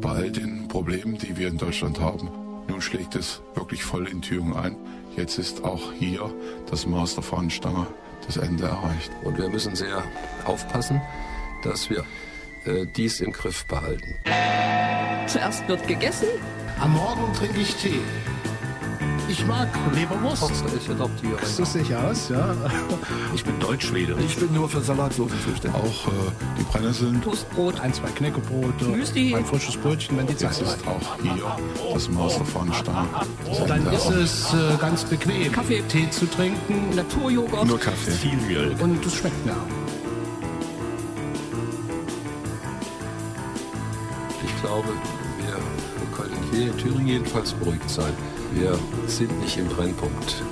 bei all den Problemen, die wir in Deutschland haben. Nun schlägt es wirklich voll in Thüringen ein. Jetzt ist auch hier das Maß der Fahnenstange das Ende erreicht. Und wir müssen sehr aufpassen, dass wir äh, dies im Griff behalten. Zuerst wird gegessen. Am Morgen trinke ich Tee. Ich mag Leberwurst. Ich adoptiere. So sehe ich aus, ja. Ich bin Deutschschwede. Ich bin nur für Salatsoßen zuständig. Auch äh, die Brennnesseln. Toastbrot. Ein, zwei Knäckebrote. Müsli. Ein frisches Brötchen, wenn die Zeit ist. ist auch hier das Maß Fahnenstange das Dann ist es äh, ganz bequem, Kaffee. Tee zu trinken. Naturjoghurt. Nur Kaffee. Viel Milch. Und es schmeckt mir. Ich glaube, wir können hier in Thüringen jedenfalls beruhigt sein. Wir sind nicht im Brennpunkt.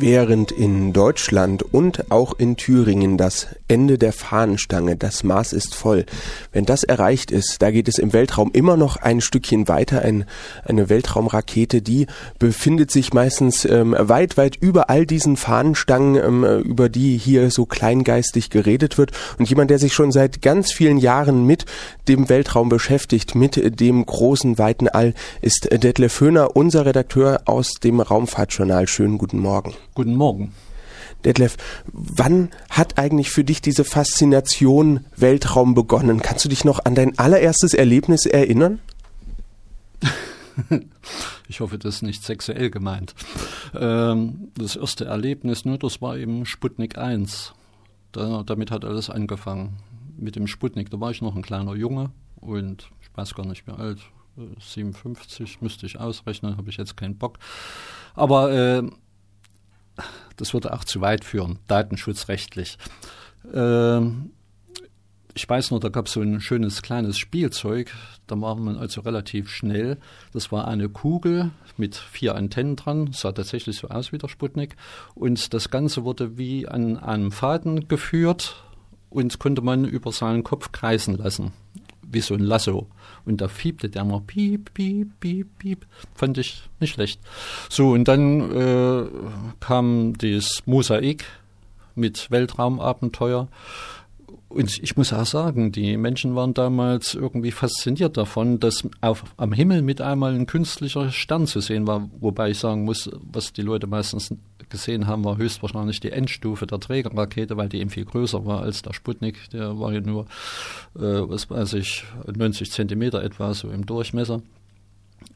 Während in Deutschland und auch in Thüringen das Ende der Fahnenstange, das Maß ist voll, wenn das erreicht ist, da geht es im Weltraum immer noch ein Stückchen weiter. Ein, eine Weltraumrakete, die befindet sich meistens ähm, weit, weit über all diesen Fahnenstangen, ähm, über die hier so kleingeistig geredet wird. Und jemand, der sich schon seit ganz vielen Jahren mit dem Weltraum beschäftigt, mit dem großen, weiten All, ist Detlef Höhner, unser Redakteur aus dem Raumfahrtjournal. Schönen guten Morgen. Guten Morgen. Detlef, wann hat eigentlich für dich diese Faszination Weltraum begonnen? Kannst du dich noch an dein allererstes Erlebnis erinnern? Ich hoffe, das ist nicht sexuell gemeint. Ähm, das erste Erlebnis, ne, das war eben Sputnik 1. Da, damit hat alles angefangen. Mit dem Sputnik, da war ich noch ein kleiner Junge und ich weiß gar nicht mehr alt, äh, 57 müsste ich ausrechnen, habe ich jetzt keinen Bock. Aber äh, das würde auch zu weit führen, datenschutzrechtlich. Ähm, ich weiß noch, da gab es so ein schönes kleines Spielzeug, da war man also relativ schnell. Das war eine Kugel mit vier Antennen dran, sah tatsächlich so aus wie der Sputnik. Und das Ganze wurde wie an einem Faden geführt und konnte man über seinen Kopf kreisen lassen, wie so ein Lasso. Und da fiebte der mal piep, piep, piep, piep. Fand ich nicht schlecht. So, und dann äh, kam das Mosaik mit Weltraumabenteuer. Und ich muss auch sagen, die Menschen waren damals irgendwie fasziniert davon, dass auf, am Himmel mit einmal ein künstlicher Stern zu sehen war. Wobei ich sagen muss, was die Leute meistens gesehen haben, war höchstwahrscheinlich die Endstufe der Trägerrakete, weil die eben viel größer war als der Sputnik. Der war ja nur, äh, was weiß ich, 90 Zentimeter etwa so im Durchmesser.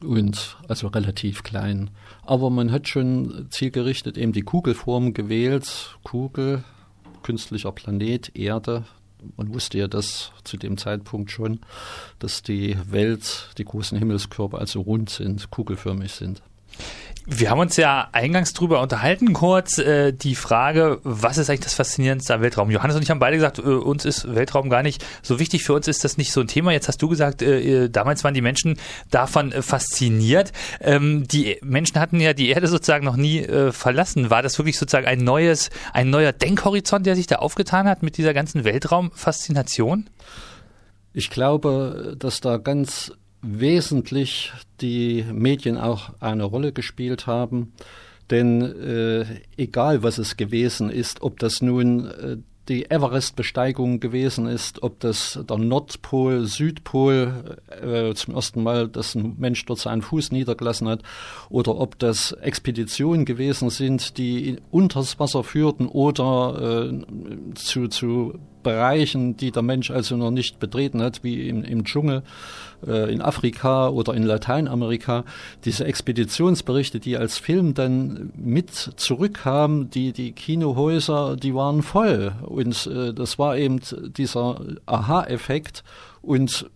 Und also relativ klein. Aber man hat schon zielgerichtet eben die Kugelform gewählt. Kugel, künstlicher Planet, Erde. Man wusste ja das zu dem Zeitpunkt schon, dass die Welt, die großen Himmelskörper also rund sind, kugelförmig sind. Wir haben uns ja eingangs drüber unterhalten, kurz äh, die Frage, was ist eigentlich das Faszinierendste am Weltraum? Johannes und ich haben beide gesagt, äh, uns ist Weltraum gar nicht so wichtig, für uns ist das nicht so ein Thema. Jetzt hast du gesagt, äh, damals waren die Menschen davon äh, fasziniert. Ähm, die Menschen hatten ja die Erde sozusagen noch nie äh, verlassen. War das wirklich sozusagen ein neues, ein neuer Denkhorizont, der sich da aufgetan hat mit dieser ganzen Weltraumfaszination? Ich glaube, dass da ganz wesentlich die Medien auch eine Rolle gespielt haben. Denn äh, egal was es gewesen ist, ob das nun äh, die Everest-Besteigung gewesen ist, ob das der Nordpol, Südpol äh, zum ersten Mal, dass ein Mensch dort seinen Fuß niedergelassen hat, oder ob das Expeditionen gewesen sind, die unters Wasser führten oder äh, zu, zu Bereichen, die der Mensch also noch nicht betreten hat, wie im, im Dschungel äh, in Afrika oder in Lateinamerika. Diese Expeditionsberichte, die als Film dann mit zurückkamen, die, die Kinohäuser, die waren voll. Und äh, das war eben dieser Aha-Effekt. Und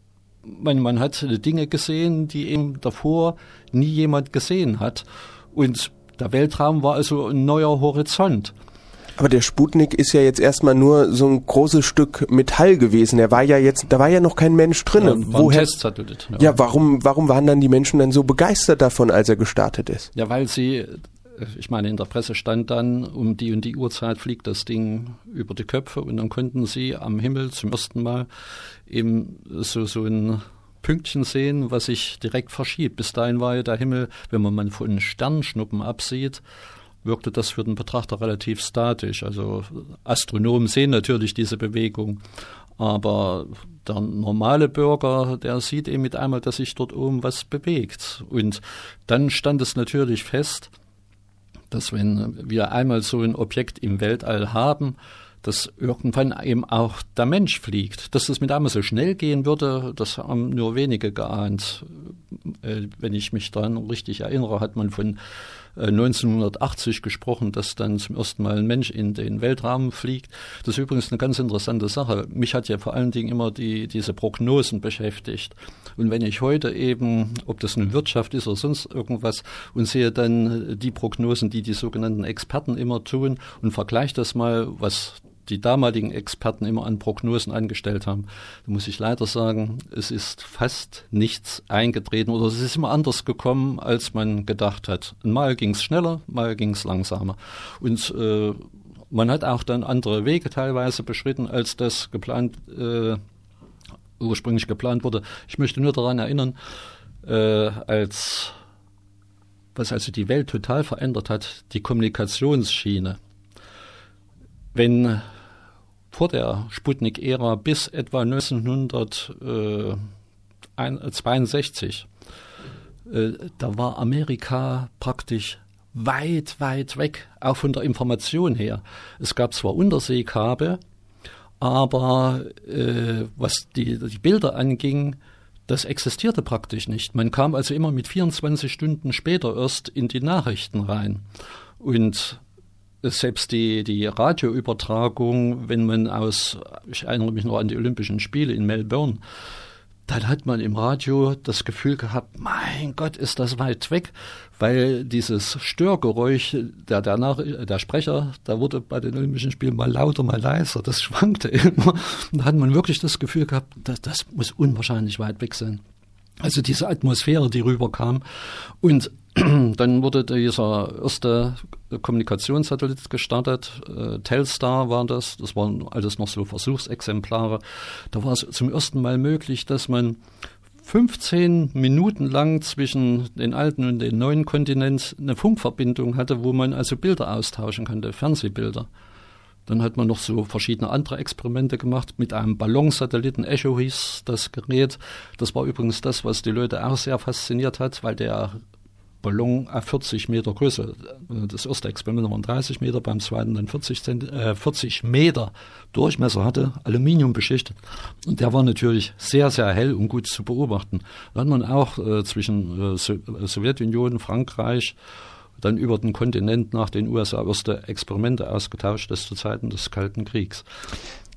man, man hat Dinge gesehen, die eben davor nie jemand gesehen hat. Und der Weltraum war also ein neuer Horizont. Aber der Sputnik ist ja jetzt erstmal nur so ein großes Stück Metall gewesen. Er war ja jetzt, da war ja noch kein Mensch drin. Ja, Woher? Ja. Ja, warum, warum waren dann die Menschen dann so begeistert davon, als er gestartet ist? Ja, weil sie, ich meine, in der Presse stand dann, um die und die Uhrzeit fliegt das Ding über die Köpfe und dann konnten sie am Himmel zum ersten Mal eben so, so ein Pünktchen sehen, was sich direkt verschiebt. Bis dahin war ja der Himmel, wenn man mal von Sternschnuppen absieht, wirkte das für den Betrachter relativ statisch. Also Astronomen sehen natürlich diese Bewegung, aber der normale Bürger, der sieht eben mit einmal, dass sich dort oben was bewegt. Und dann stand es natürlich fest, dass wenn wir einmal so ein Objekt im Weltall haben, dass irgendwann eben auch der Mensch fliegt. Dass es mit einmal so schnell gehen würde, das haben nur wenige geahnt. Äh, wenn ich mich daran richtig erinnere, hat man von 1980 äh, gesprochen, dass dann zum ersten Mal ein Mensch in den Weltraum fliegt. Das ist übrigens eine ganz interessante Sache. Mich hat ja vor allen Dingen immer die, diese Prognosen beschäftigt. Und wenn ich heute eben, ob das eine Wirtschaft ist oder sonst irgendwas, und sehe dann die Prognosen, die die sogenannten Experten immer tun und vergleiche das mal, was die damaligen Experten immer an Prognosen angestellt haben. Da muss ich leider sagen, es ist fast nichts eingetreten oder es ist immer anders gekommen, als man gedacht hat. Mal ging es schneller, mal ging es langsamer. Und äh, man hat auch dann andere Wege teilweise beschritten, als das geplant, äh, ursprünglich geplant wurde. Ich möchte nur daran erinnern, äh, als was also die Welt total verändert hat, die Kommunikationsschiene. Wenn vor der Sputnik-Ära bis etwa 1962, äh, da war Amerika praktisch weit, weit weg, auch von der Information her. Es gab zwar Unterseekabel, aber äh, was die, die Bilder anging, das existierte praktisch nicht. Man kam also immer mit 24 Stunden später erst in die Nachrichten rein. Und selbst die, die Radioübertragung, wenn man aus, ich erinnere mich noch an die Olympischen Spiele in Melbourne, dann hat man im Radio das Gefühl gehabt, mein Gott, ist das weit weg, weil dieses Störgeräusch der, der, Nach der Sprecher, da wurde bei den Olympischen Spielen mal lauter, mal leiser, das schwankte immer. Und da hat man wirklich das Gefühl gehabt, das, das muss unwahrscheinlich weit weg sein. Also diese Atmosphäre, die rüberkam. Und dann wurde dieser erste Kommunikationssatellit gestartet. Äh, Telstar war das. Das waren alles noch so Versuchsexemplare. Da war es zum ersten Mal möglich, dass man 15 Minuten lang zwischen den alten und den neuen Kontinent eine Funkverbindung hatte, wo man also Bilder austauschen konnte, Fernsehbilder. Dann hat man noch so verschiedene andere Experimente gemacht mit einem Ballonsatelliten. Echo hieß das Gerät. Das war übrigens das, was die Leute auch sehr fasziniert hat, weil der Ballon 40 Meter Größe. Das erste Experiment waren 30 Meter, beim zweiten dann 40, Zent äh, 40 Meter Durchmesser hatte, Aluminium beschichtet. Und der war natürlich sehr, sehr hell und gut zu beobachten. Da hat man auch äh, zwischen äh, Sowjetunion, Frankreich dann über den Kontinent nach den USA erste Experimente ausgetauscht, das zu Zeiten des Kalten Kriegs.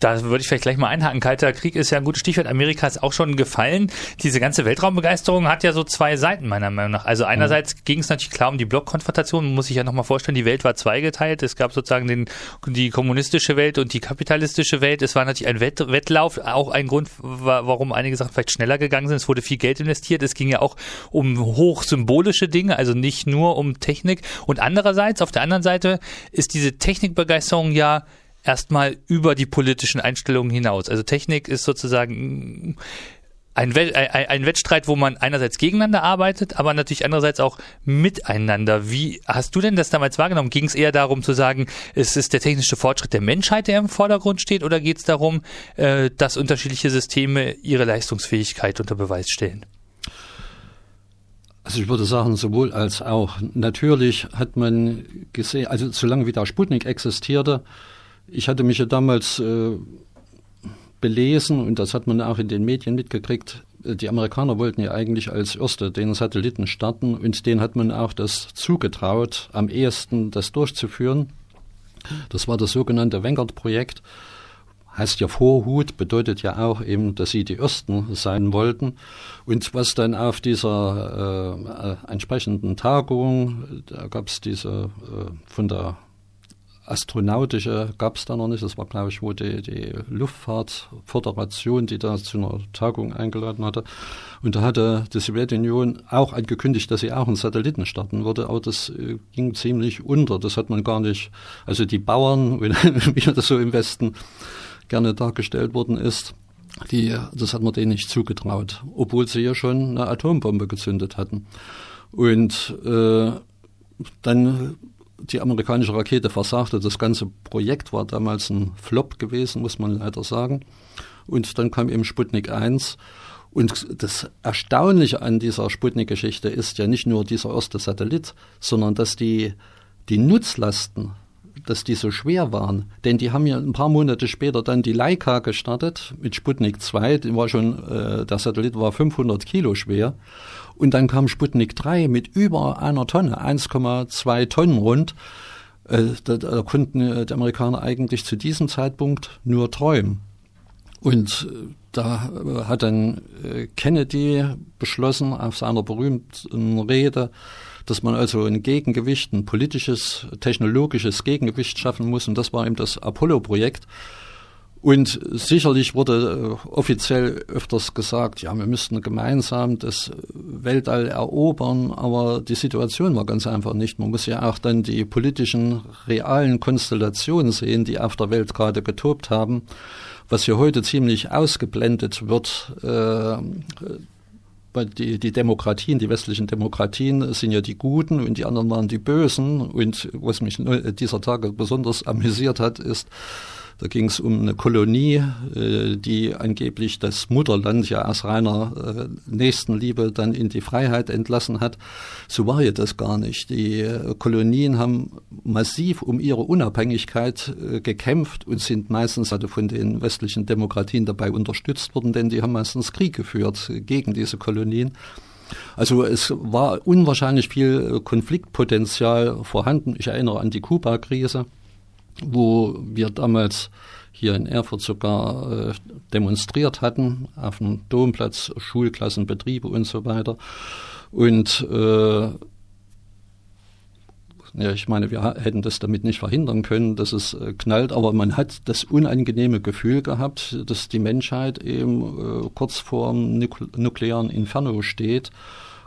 Da würde ich vielleicht gleich mal einhaken. Kalter Krieg ist ja ein gutes Stichwort. Amerika ist auch schon gefallen. Diese ganze Weltraumbegeisterung hat ja so zwei Seiten, meiner Meinung nach. Also einerseits mhm. ging es natürlich klar um die Blockkonfrontation. Man muss sich ja nochmal vorstellen, die Welt war zweigeteilt. Es gab sozusagen den, die kommunistische Welt und die kapitalistische Welt. Es war natürlich ein Wett Wettlauf. Auch ein Grund, warum einige Sachen vielleicht schneller gegangen sind. Es wurde viel Geld investiert. Es ging ja auch um hochsymbolische Dinge, also nicht nur um Technik. Und andererseits, auf der anderen Seite, ist diese Technikbegeisterung ja erstmal über die politischen Einstellungen hinaus. Also Technik ist sozusagen ein, Wettstreit, wo man einerseits gegeneinander arbeitet, aber natürlich andererseits auch miteinander. Wie hast du denn das damals wahrgenommen? Ging es eher darum zu sagen, es ist der technische Fortschritt der Menschheit, der im Vordergrund steht, oder geht es darum, äh, dass unterschiedliche Systeme ihre Leistungsfähigkeit unter Beweis stellen? Also ich würde sagen, sowohl als auch. Natürlich hat man gesehen, also solange wie der Sputnik existierte, ich hatte mich ja damals äh, belesen und das hat man auch in den Medien mitgekriegt. Die Amerikaner wollten ja eigentlich als Erste den Satelliten starten und denen hat man auch das zugetraut, am ehesten das durchzuführen. Das war das sogenannte Vanguard-Projekt. Heißt ja Vorhut, bedeutet ja auch eben, dass sie die Ersten sein wollten. Und was dann auf dieser äh, entsprechenden Tagung, da gab es diese äh, von der astronautische gab es da noch nicht. Das war, glaube ich, wo die, die Luftfahrtföderation, die da zu einer Tagung eingeladen hatte. Und da hatte die Sowjetunion auch angekündigt, dass sie auch einen Satelliten starten würde, aber das äh, ging ziemlich unter. Das hat man gar nicht, also die Bauern, wie das so im Westen gerne dargestellt worden ist, die, das hat man denen nicht zugetraut, obwohl sie ja schon eine Atombombe gezündet hatten. Und äh, dann die amerikanische Rakete versagte. Das ganze Projekt war damals ein Flop gewesen, muss man leider sagen. Und dann kam eben Sputnik 1. Und das Erstaunliche an dieser Sputnik-Geschichte ist ja nicht nur dieser erste Satellit, sondern dass die, die Nutzlasten dass die so schwer waren. Denn die haben ja ein paar Monate später dann die Leica gestartet mit Sputnik 2. Die war schon, äh, der Satellit war 500 Kilo schwer. Und dann kam Sputnik 3 mit über einer Tonne, 1,2 Tonnen rund. Äh, da, konnten äh, die Amerikaner eigentlich zu diesem Zeitpunkt nur träumen. Und äh, da hat dann Kennedy beschlossen auf seiner berühmten Rede, dass man also ein Gegengewicht, ein politisches, technologisches Gegengewicht schaffen muss. Und das war eben das Apollo-Projekt. Und sicherlich wurde äh, offiziell öfters gesagt, ja, wir müssten gemeinsam das Weltall erobern, aber die Situation war ganz einfach nicht. Man muss ja auch dann die politischen, realen Konstellationen sehen, die auf der Welt gerade getobt haben, was hier heute ziemlich ausgeblendet wird. Äh, weil die, die Demokratien, die westlichen Demokratien sind ja die Guten und die anderen waren die Bösen. Und was mich dieser Tage besonders amüsiert hat, ist, da ging es um eine Kolonie, äh, die angeblich das Mutterland ja aus reiner äh, Nächstenliebe dann in die Freiheit entlassen hat. So war ja das gar nicht. Die äh, Kolonien haben massiv um ihre Unabhängigkeit gekämpft und sind meistens also von den westlichen Demokratien dabei unterstützt worden, denn die haben meistens Krieg geführt gegen diese Kolonien. Also es war unwahrscheinlich viel Konfliktpotenzial vorhanden. Ich erinnere an die Kuba-Krise wo wir damals hier in Erfurt sogar äh, demonstriert hatten, auf dem Domplatz, Schulklassen, Betriebe und so weiter. Und äh, ja, ich meine, wir hätten das damit nicht verhindern können, dass es äh, knallt, aber man hat das unangenehme Gefühl gehabt, dass die Menschheit eben äh, kurz vor dem nuklearen Inferno steht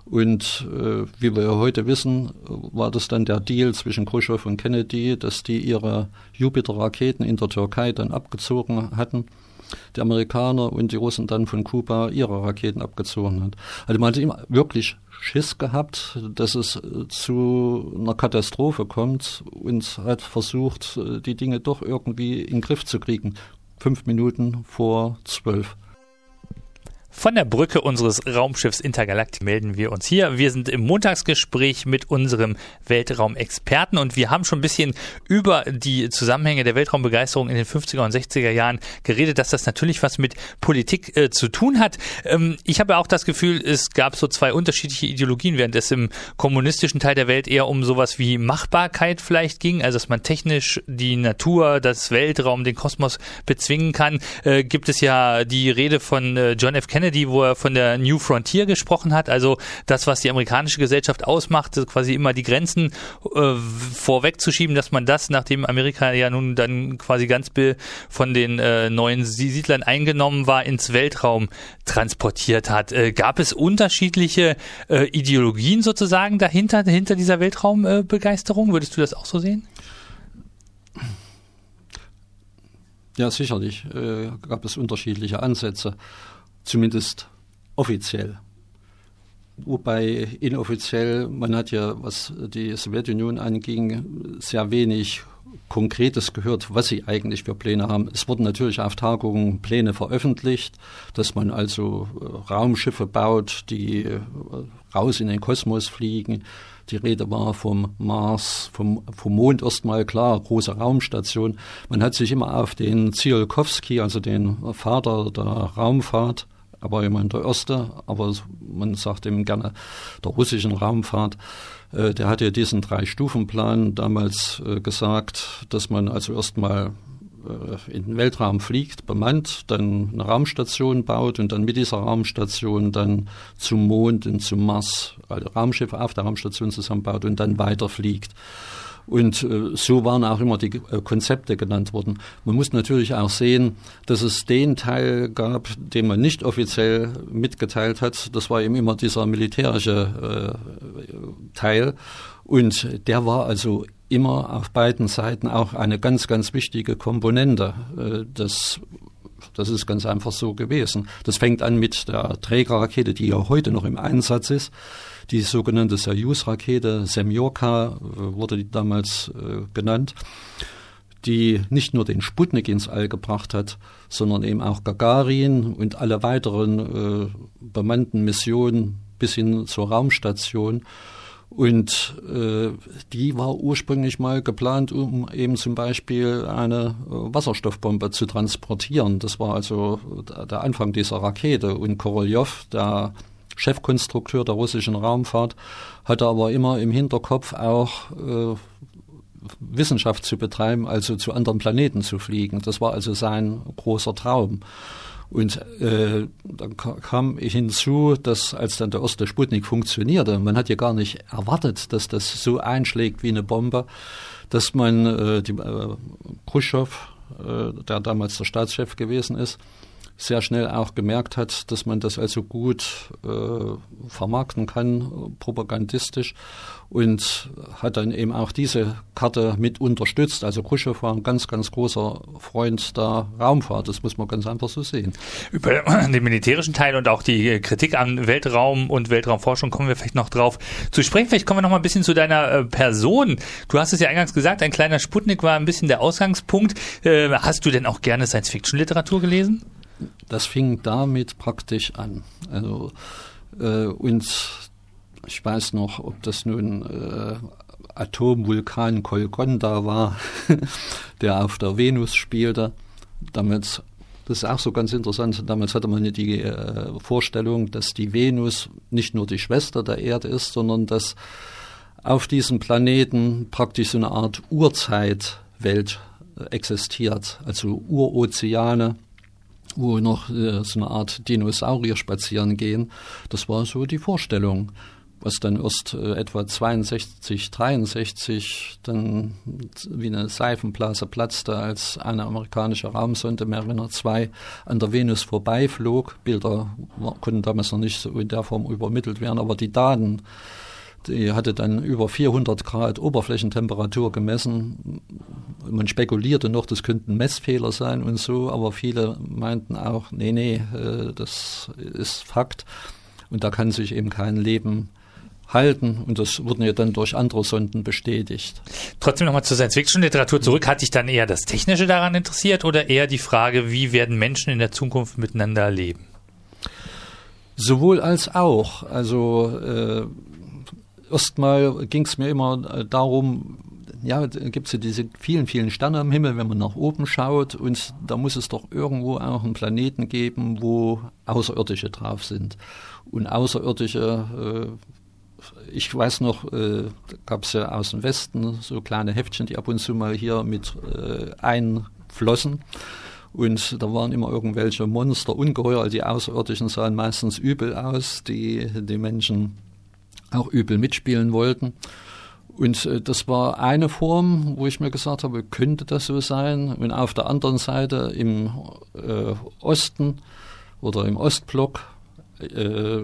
und äh, wie wir heute wissen, war das dann der Deal zwischen Khrushchev und Kennedy, dass die ihre Jupiter-Raketen in der Türkei dann abgezogen hatten. Die Amerikaner und die Russen dann von Kuba ihre Raketen abgezogen hat. Also man hat immer wirklich Schiss gehabt, dass es zu einer Katastrophe kommt und hat versucht, die Dinge doch irgendwie in den Griff zu kriegen. Fünf Minuten vor zwölf. Von der Brücke unseres Raumschiffs Intergalactic melden wir uns hier. Wir sind im Montagsgespräch mit unserem Weltraumexperten und wir haben schon ein bisschen über die Zusammenhänge der Weltraumbegeisterung in den 50er und 60er Jahren geredet, dass das natürlich was mit Politik äh, zu tun hat. Ähm, ich habe auch das Gefühl, es gab so zwei unterschiedliche Ideologien, während es im kommunistischen Teil der Welt eher um sowas wie Machbarkeit vielleicht ging, also dass man technisch die Natur, das Weltraum, den Kosmos bezwingen kann, äh, gibt es ja die Rede von äh, John F. Kennedy Kennedy, wo er von der New Frontier gesprochen hat, also das, was die amerikanische Gesellschaft ausmacht, quasi immer die Grenzen äh, vorwegzuschieben, dass man das, nachdem Amerika ja nun dann quasi ganz von den äh, neuen Siedlern eingenommen war, ins Weltraum transportiert hat. Äh, gab es unterschiedliche äh, Ideologien sozusagen dahinter, hinter dieser Weltraumbegeisterung? Würdest du das auch so sehen? Ja, sicherlich äh, gab es unterschiedliche Ansätze zumindest offiziell. Wobei inoffiziell, man hat ja, was die Sowjetunion anging, sehr wenig Konkretes gehört, was sie eigentlich für Pläne haben. Es wurden natürlich auf Tagungen Pläne veröffentlicht, dass man also äh, Raumschiffe baut, die äh, raus in den Kosmos fliegen. Die Rede war vom Mars, vom, vom Mond erstmal klar, große Raumstation. Man hat sich immer auf den Tsiolkovsky, also den Vater der Raumfahrt, aber immerhin der erste, aber man sagt ihm gerne der russischen Raumfahrt, äh, der hat ja diesen Drei-Stufen-Plan damals äh, gesagt, dass man also erstmal äh, in den Weltraum fliegt, bemannt, dann eine Raumstation baut und dann mit dieser Raumstation dann zum Mond und zum Mars, also Raumschiffe auf der Raumstation zusammenbaut und dann weiterfliegt. Und äh, so waren auch immer die äh, Konzepte genannt worden. Man muss natürlich auch sehen, dass es den Teil gab, den man nicht offiziell mitgeteilt hat. Das war eben immer dieser militärische äh, Teil. Und der war also immer auf beiden Seiten auch eine ganz, ganz wichtige Komponente. Das das ist ganz einfach so gewesen. Das fängt an mit der Trägerrakete, die ja heute noch im Einsatz ist. Die sogenannte Soyuz-Rakete, Semyorka äh, wurde die damals äh, genannt, die nicht nur den Sputnik ins All gebracht hat, sondern eben auch Gagarin und alle weiteren äh, bemannten Missionen bis hin zur Raumstation. Und äh, die war ursprünglich mal geplant, um eben zum Beispiel eine äh, Wasserstoffbombe zu transportieren. Das war also der Anfang dieser Rakete. Und Korolev, der Chefkonstrukteur der russischen Raumfahrt, hatte aber immer im Hinterkopf auch äh, Wissenschaft zu betreiben, also zu anderen Planeten zu fliegen. Das war also sein großer Traum. Und äh, dann kam hinzu, dass als dann der erste Sputnik funktionierte, man hat ja gar nicht erwartet, dass das so einschlägt wie eine Bombe, dass man äh, die, äh, Khrushchev, äh, der damals der Staatschef gewesen ist, sehr schnell auch gemerkt hat, dass man das also gut äh, vermarkten kann, propagandistisch, und hat dann eben auch diese Karte mit unterstützt. Also Khrushchev war ein ganz, ganz großer Freund der Raumfahrt, das muss man ganz einfach so sehen. Über den militärischen Teil und auch die Kritik an Weltraum und Weltraumforschung kommen wir vielleicht noch drauf zu sprechen. Vielleicht kommen wir noch mal ein bisschen zu deiner äh, Person. Du hast es ja eingangs gesagt, ein kleiner Sputnik war ein bisschen der Ausgangspunkt. Äh, hast du denn auch gerne Science-Fiction-Literatur gelesen? Das fing damit praktisch an. Also äh, uns, ich weiß noch, ob das nun äh, Atomvulkan Kolkonda war, der auf der Venus spielte. Damals, das ist auch so ganz interessant, damals hatte man die äh, Vorstellung, dass die Venus nicht nur die Schwester der Erde ist, sondern dass auf diesem Planeten praktisch so eine Art Urzeitwelt äh, existiert, also Urozeane wo noch äh, so eine Art Dinosaurier spazieren gehen. Das war so die Vorstellung, was dann erst äh, etwa 62, 63 dann wie eine Seifenblase platzte, als eine amerikanische Raumsonde Mariner 2 an der Venus vorbeiflog. Bilder konnten damals noch nicht so in der Form übermittelt werden, aber die Daten die hatte dann über 400 Grad Oberflächentemperatur gemessen. Man spekulierte noch, das könnten Messfehler sein und so, aber viele meinten auch, nee, nee, äh, das ist Fakt. Und da kann sich eben kein Leben halten und das wurden ja dann durch andere Sonden bestätigt. Trotzdem nochmal zur Science-Fiction-Literatur zurück. Hat dich dann eher das Technische daran interessiert oder eher die Frage, wie werden Menschen in der Zukunft miteinander leben? Sowohl als auch. Also äh, erstmal ging es mir immer äh, darum, ja, gibt es ja diese vielen, vielen Sterne am Himmel, wenn man nach oben schaut und da muss es doch irgendwo auch einen Planeten geben, wo Außerirdische drauf sind. Und Außerirdische, äh, ich weiß noch, äh, gab es ja aus dem Westen so kleine Heftchen, die ab und zu mal hier mit äh, einflossen. Und da waren immer irgendwelche Monster, Ungeheuer, die Außerirdischen sahen meistens übel aus, die die Menschen auch übel mitspielen wollten. Und äh, das war eine Form, wo ich mir gesagt habe, könnte das so sein? Und auf der anderen Seite im äh, Osten oder im Ostblock äh,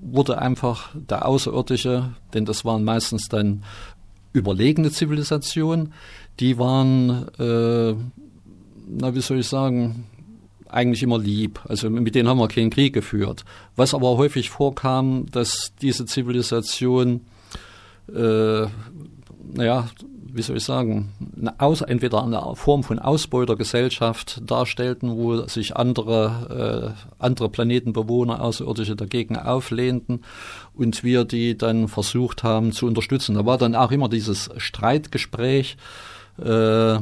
wurde einfach der Außerirdische, denn das waren meistens dann überlegene Zivilisationen, die waren, äh, na wie soll ich sagen, eigentlich immer lieb. Also mit denen haben wir keinen Krieg geführt. Was aber häufig vorkam, dass diese Zivilisation, äh, naja, wie soll ich sagen, eine Aus, entweder eine Form von Ausbeutergesellschaft darstellten, wo sich andere, äh, andere Planetenbewohner, Außerirdische dagegen auflehnten und wir die dann versucht haben zu unterstützen. Da war dann auch immer dieses Streitgespräch, äh,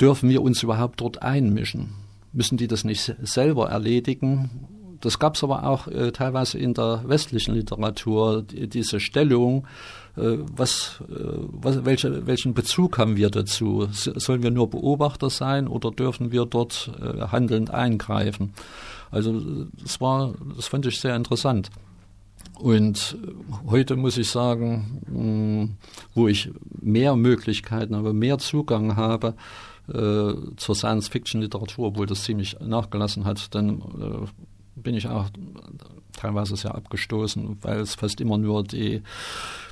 dürfen wir uns überhaupt dort einmischen? Müssen die das nicht selber erledigen. Das gab es aber auch äh, teilweise in der westlichen Literatur, die, diese Stellung, äh, was, äh, was, welche, welchen Bezug haben wir dazu? Sollen wir nur Beobachter sein oder dürfen wir dort äh, handelnd eingreifen? Also das war, das fand ich sehr interessant. Und heute muss ich sagen, mh, wo ich mehr Möglichkeiten habe, mehr Zugang habe, äh, zur Science-Fiction-Literatur, obwohl das ziemlich nachgelassen hat, dann äh, bin ich auch teilweise sehr abgestoßen, weil es fast immer nur die,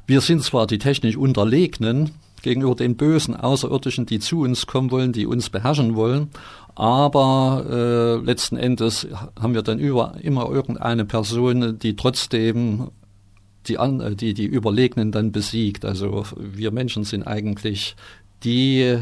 wir sind zwar die technisch Unterlegenen gegenüber den bösen Außerirdischen, die zu uns kommen wollen, die uns beherrschen wollen, Aber äh, letzten Endes haben wir dann über, immer irgendeine Person, die trotzdem die, an, die, die Überlegenen dann besiegt. Also wir Menschen sind eigentlich die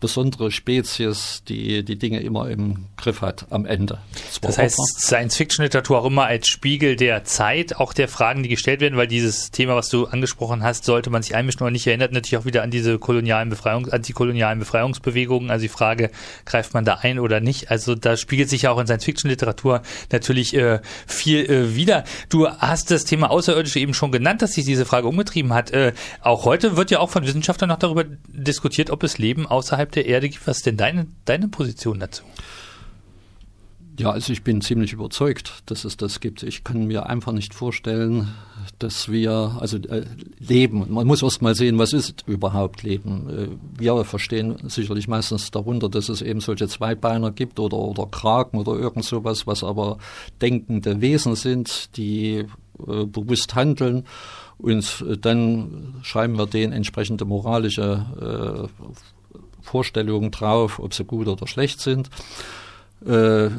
besondere Spezies, die die Dinge immer im Griff hat am Ende. Das heißt, Science-Fiction-Literatur auch immer als Spiegel der Zeit, auch der Fragen, die gestellt werden, weil dieses Thema, was du angesprochen hast, sollte man sich einmischen oder nicht, erinnert natürlich auch wieder an diese kolonialen Befreiungs-, antikolonialen Befreiungsbewegungen. Also die Frage, greift man da ein oder nicht? Also da spiegelt sich ja auch in Science-Fiction-Literatur natürlich äh, viel äh, wieder. Du hast das Thema Außerirdische eben schon genannt, dass sich diese Frage umgetrieben hat. Äh, auch heute wird ja auch von Wissenschaftlern noch darüber diskutiert, ob es Leben außerhalb der Erde gibt. Was ist denn deine, deine Position dazu? Ja, also ich bin ziemlich überzeugt, dass es das gibt. Ich kann mir einfach nicht vorstellen, dass wir also äh, leben. Man muss erst mal sehen, was ist überhaupt Leben. Äh, wir verstehen sicherlich meistens darunter, dass es eben solche Zweibeiner gibt oder oder Kraken oder irgend sowas, was aber denkende Wesen sind, die äh, bewusst handeln und äh, dann schreiben wir denen entsprechende moralische äh, Vorstellungen drauf, ob sie gut oder schlecht sind. Äh,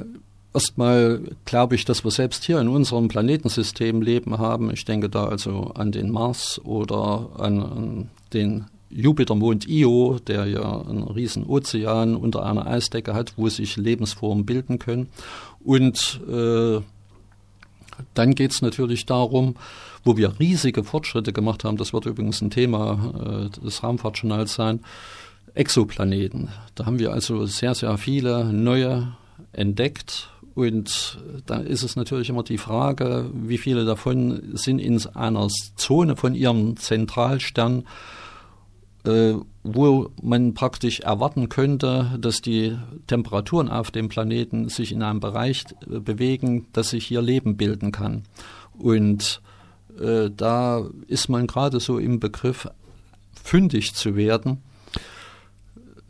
Erstmal glaube ich, dass wir selbst hier in unserem Planetensystem Leben haben. Ich denke da also an den Mars oder an, an den Jupitermond Io, der ja einen riesen Ozean unter einer Eisdecke hat, wo sich Lebensformen bilden können. Und äh, dann geht es natürlich darum, wo wir riesige Fortschritte gemacht haben, das wird übrigens ein Thema äh, des Raumfahrtjournals sein, Exoplaneten. Da haben wir also sehr, sehr viele neue entdeckt. Und da ist es natürlich immer die Frage, wie viele davon sind in einer Zone von ihrem Zentralstern, äh, wo man praktisch erwarten könnte, dass die Temperaturen auf dem Planeten sich in einem Bereich äh, bewegen, dass sich hier Leben bilden kann. Und äh, da ist man gerade so im Begriff, fündig zu werden.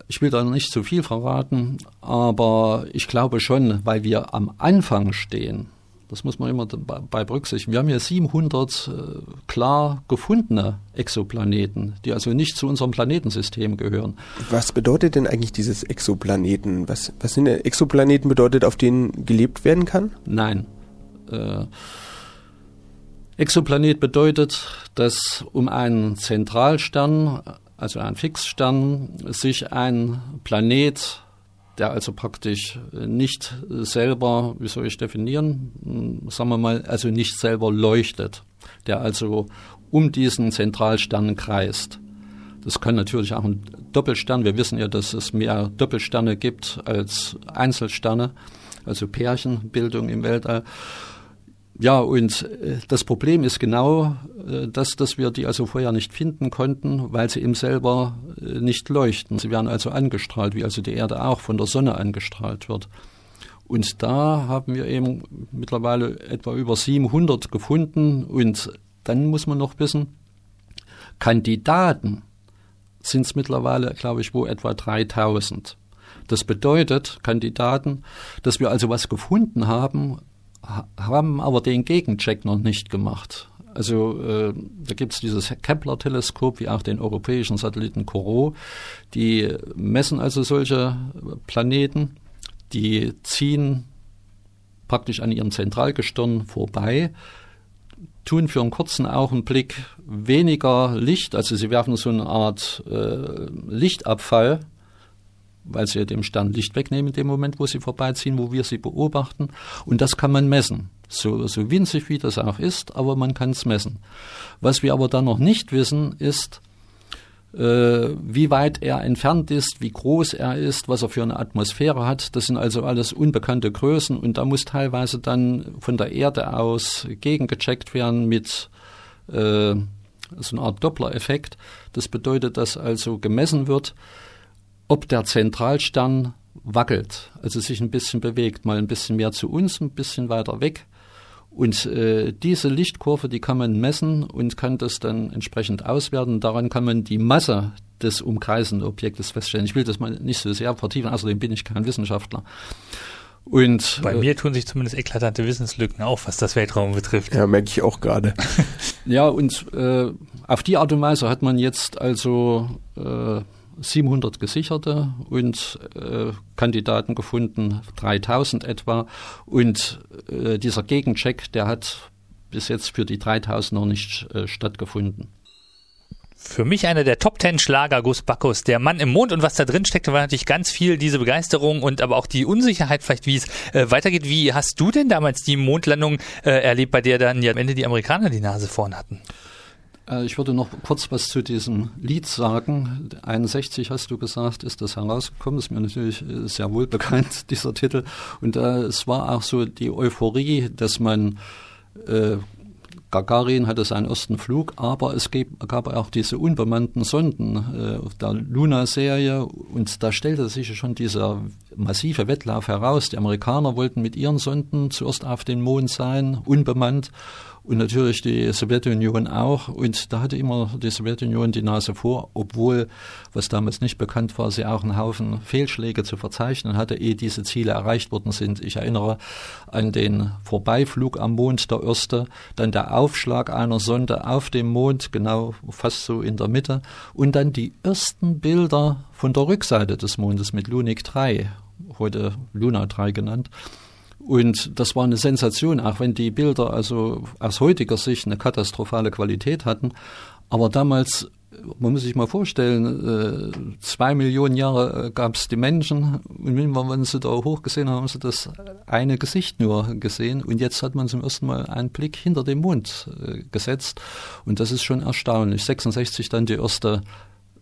Ich will da nicht zu viel verraten, aber ich glaube schon, weil wir am Anfang stehen, das muss man immer bei berücksichtigen. Wir haben ja 700 äh, klar gefundene Exoplaneten, die also nicht zu unserem Planetensystem gehören. Was bedeutet denn eigentlich dieses Exoplaneten? Was, was sind denn Exoplaneten bedeutet, auf denen gelebt werden kann? Nein. Äh, Exoplanet bedeutet, dass um einen Zentralstern also ein Fixstern, sich ein Planet, der also praktisch nicht selber, wie soll ich definieren, sagen wir mal, also nicht selber leuchtet, der also um diesen Zentralstern kreist. Das kann natürlich auch ein Doppelstern. Wir wissen ja, dass es mehr Doppelsterne gibt als Einzelsterne, also Pärchenbildung im Weltall. Ja, und äh, das Problem ist genau, äh, dass, dass wir die also vorher nicht finden konnten, weil sie eben selber äh, nicht leuchten. Sie werden also angestrahlt, wie also die Erde auch von der Sonne angestrahlt wird. Und da haben wir eben mittlerweile etwa über 700 gefunden. Und dann muss man noch wissen, Kandidaten sind es mittlerweile, glaube ich, wo etwa 3000. Das bedeutet, Kandidaten, dass wir also was gefunden haben, haben aber den Gegencheck noch nicht gemacht. Also äh, da es dieses Kepler-Teleskop wie auch den europäischen Satelliten Corot. Die messen also solche Planeten, die ziehen praktisch an ihrem Zentralgestirn vorbei, tun für einen kurzen Augenblick weniger Licht, also sie werfen so eine Art äh, Lichtabfall weil sie dem Stern Licht wegnehmen in dem Moment, wo sie vorbeiziehen, wo wir sie beobachten. Und das kann man messen. So, so winzig wie das auch ist, aber man kann es messen. Was wir aber dann noch nicht wissen, ist, äh, wie weit er entfernt ist, wie groß er ist, was er für eine Atmosphäre hat. Das sind also alles unbekannte Größen und da muss teilweise dann von der Erde aus gegengecheckt werden mit äh, so einer Art Doppler-Effekt. Das bedeutet, dass also gemessen wird, ob der Zentralstern wackelt, also sich ein bisschen bewegt, mal ein bisschen mehr zu uns, ein bisschen weiter weg. Und äh, diese Lichtkurve, die kann man messen und kann das dann entsprechend auswerten. Daran kann man die Masse des umkreisenden Objektes feststellen. Ich will das mal nicht so sehr vertiefen, außerdem bin ich kein Wissenschaftler. Und, Bei äh, mir tun sich zumindest eklatante Wissenslücken auf, was das Weltraum betrifft. Ja, merke ich auch gerade. ja, und äh, auf die Art und Weise hat man jetzt also äh, 700 gesicherte und äh, Kandidaten gefunden, 3000 etwa. Und äh, dieser Gegencheck, der hat bis jetzt für die 3000 noch nicht äh, stattgefunden. Für mich einer der Top Ten Schlager Gus Bacchus, der Mann im Mond und was da drin steckte, war natürlich ganz viel diese Begeisterung und aber auch die Unsicherheit vielleicht, wie es äh, weitergeht. Wie hast du denn damals die Mondlandung äh, erlebt, bei der dann ja am Ende die Amerikaner die Nase vorn hatten? Äh, ich würde noch kurz was zu diesem Lied sagen. 61 hast du gesagt, ist das herausgekommen. Ist mir natürlich äh, sehr wohl bekannt, dieser Titel. Und äh, es war auch so die Euphorie, dass man äh, Gagarin hatte seinen ersten Flug, aber es gab, auch diese unbemannten Sonden äh, der Luna-Serie und da stellte sich schon dieser massive Wettlauf heraus. Die Amerikaner wollten mit ihren Sonden zuerst auf den Mond sein, unbemannt und natürlich die Sowjetunion auch. Und da hatte immer die Sowjetunion die Nase vor, obwohl, was damals nicht bekannt war, sie auch einen Haufen Fehlschläge zu verzeichnen hatte, ehe diese Ziele erreicht worden sind. Ich erinnere an den Vorbeiflug am Mond der erste, dann der Aufschlag einer Sonde auf dem Mond, genau fast so in der Mitte, und dann die ersten Bilder von der Rückseite des Mondes mit Lunik 3, heute Luna 3 genannt. Und das war eine Sensation, auch wenn die Bilder also aus heutiger Sicht eine katastrophale Qualität hatten. Aber damals, man muss sich mal vorstellen, äh, zwei Millionen Jahre äh, gab es die Menschen und wenn sie da hochgesehen haben, haben sie das eine Gesicht nur gesehen. Und jetzt hat man zum ersten Mal einen Blick hinter dem Mond äh, gesetzt. Und das ist schon erstaunlich. 66 dann die erste